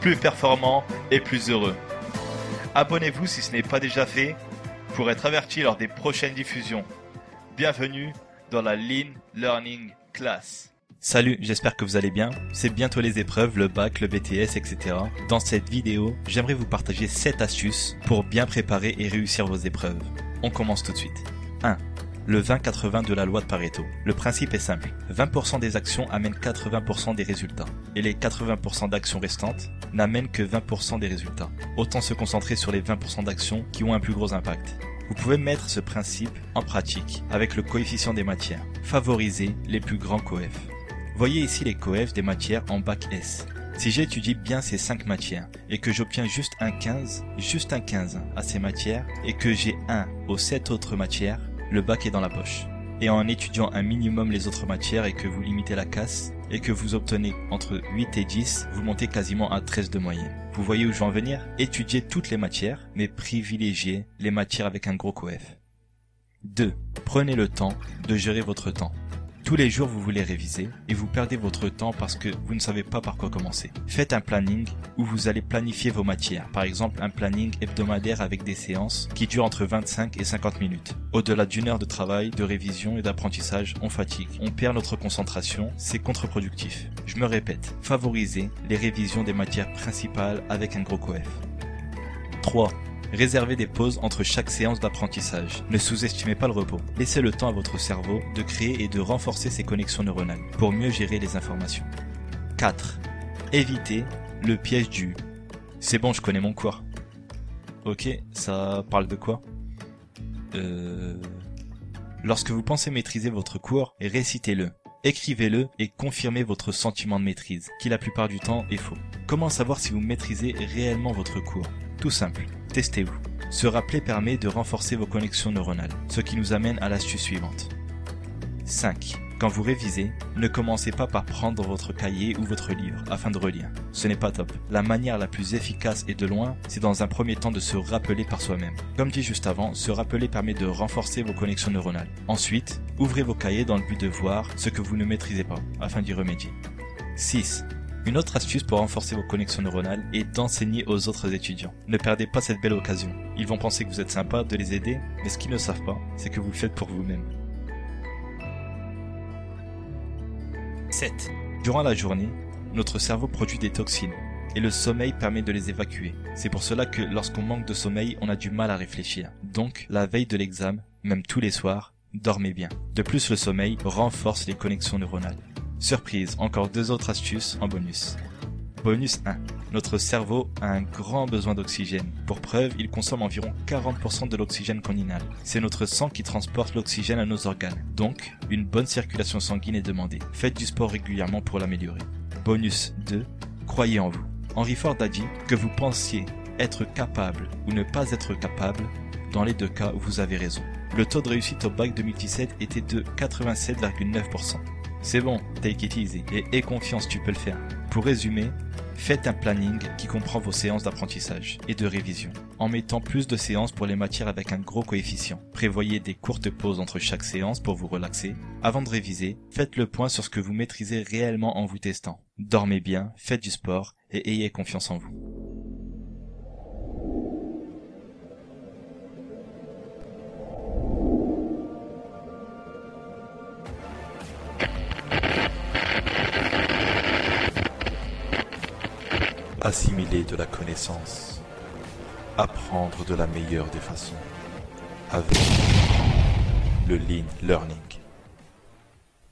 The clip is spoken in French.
plus performant et plus heureux. Abonnez-vous si ce n'est pas déjà fait pour être averti lors des prochaines diffusions. Bienvenue dans la Lean Learning Class. Salut, j'espère que vous allez bien. C'est bientôt les épreuves, le bac, le BTS, etc. Dans cette vidéo, j'aimerais vous partager 7 astuces pour bien préparer et réussir vos épreuves. On commence tout de suite. 1. Le 20-80 de la loi de Pareto. Le principe est simple. 20% des actions amènent 80% des résultats. Et les 80% d'actions restantes n'amènent que 20% des résultats. Autant se concentrer sur les 20% d'actions qui ont un plus gros impact. Vous pouvez mettre ce principe en pratique avec le coefficient des matières. Favorisez les plus grands coefs. Voyez ici les coefs des matières en bac S. Si j'étudie bien ces 5 matières et que j'obtiens juste un 15, juste un 15 à ces matières et que j'ai 1 aux 7 autres matières, le bac est dans la poche. Et en étudiant un minimum les autres matières et que vous limitez la casse et que vous obtenez entre 8 et 10, vous montez quasiment à 13 de moyenne. Vous voyez où je veux en venir? Étudiez toutes les matières, mais privilégiez les matières avec un gros coef. 2. Prenez le temps de gérer votre temps. Tous les jours, vous voulez réviser et vous perdez votre temps parce que vous ne savez pas par quoi commencer. Faites un planning où vous allez planifier vos matières. Par exemple, un planning hebdomadaire avec des séances qui durent entre 25 et 50 minutes. Au-delà d'une heure de travail, de révision et d'apprentissage, on fatigue. On perd notre concentration, c'est contre-productif. Je me répète, favorisez les révisions des matières principales avec un gros coef. 3. Réservez des pauses entre chaque séance d'apprentissage. Ne sous-estimez pas le repos. Laissez le temps à votre cerveau de créer et de renforcer ses connexions neuronales pour mieux gérer les informations. 4. Évitez le piège du c'est bon, je connais mon cours. Ok, ça parle de quoi? Euh... Lorsque vous pensez maîtriser votre cours, récitez-le. Écrivez-le et confirmez votre sentiment de maîtrise, qui la plupart du temps est faux. Comment savoir si vous maîtrisez réellement votre cours Tout simple. Testez-vous. Se rappeler permet de renforcer vos connexions neuronales, ce qui nous amène à l'astuce suivante. 5. Quand vous révisez, ne commencez pas par prendre votre cahier ou votre livre afin de relire. Ce n'est pas top. La manière la plus efficace et de loin, c'est dans un premier temps de se rappeler par soi-même. Comme dit juste avant, se rappeler permet de renforcer vos connexions neuronales. Ensuite, ouvrez vos cahiers dans le but de voir ce que vous ne maîtrisez pas afin d'y remédier. 6. Une autre astuce pour renforcer vos connexions neuronales est d'enseigner aux autres étudiants. Ne perdez pas cette belle occasion. Ils vont penser que vous êtes sympa de les aider, mais ce qu'ils ne savent pas, c'est que vous le faites pour vous-même. 7. Durant la journée, notre cerveau produit des toxines et le sommeil permet de les évacuer. C'est pour cela que lorsqu'on manque de sommeil, on a du mal à réfléchir. Donc, la veille de l'examen, même tous les soirs, dormez bien. De plus, le sommeil renforce les connexions neuronales. Surprise, encore deux autres astuces en bonus. Bonus 1. Notre cerveau a un grand besoin d'oxygène. Pour preuve, il consomme environ 40% de l'oxygène qu'on inhale. C'est notre sang qui transporte l'oxygène à nos organes. Donc, une bonne circulation sanguine est demandée. Faites du sport régulièrement pour l'améliorer. Bonus 2. Croyez en vous. Henry Ford a dit que vous pensiez être capable ou ne pas être capable. Dans les deux cas, vous avez raison. Le taux de réussite au bac 2017 était de 87,9%. C'est bon, take it easy et aie confiance, tu peux le faire. Pour résumer, faites un planning qui comprend vos séances d'apprentissage et de révision, en mettant plus de séances pour les matières avec un gros coefficient. Prévoyez des courtes pauses entre chaque séance pour vous relaxer. Avant de réviser, faites le point sur ce que vous maîtrisez réellement en vous testant. Dormez bien, faites du sport et ayez confiance en vous. Assimiler de la connaissance, apprendre de la meilleure des façons, avec le Lean Learning.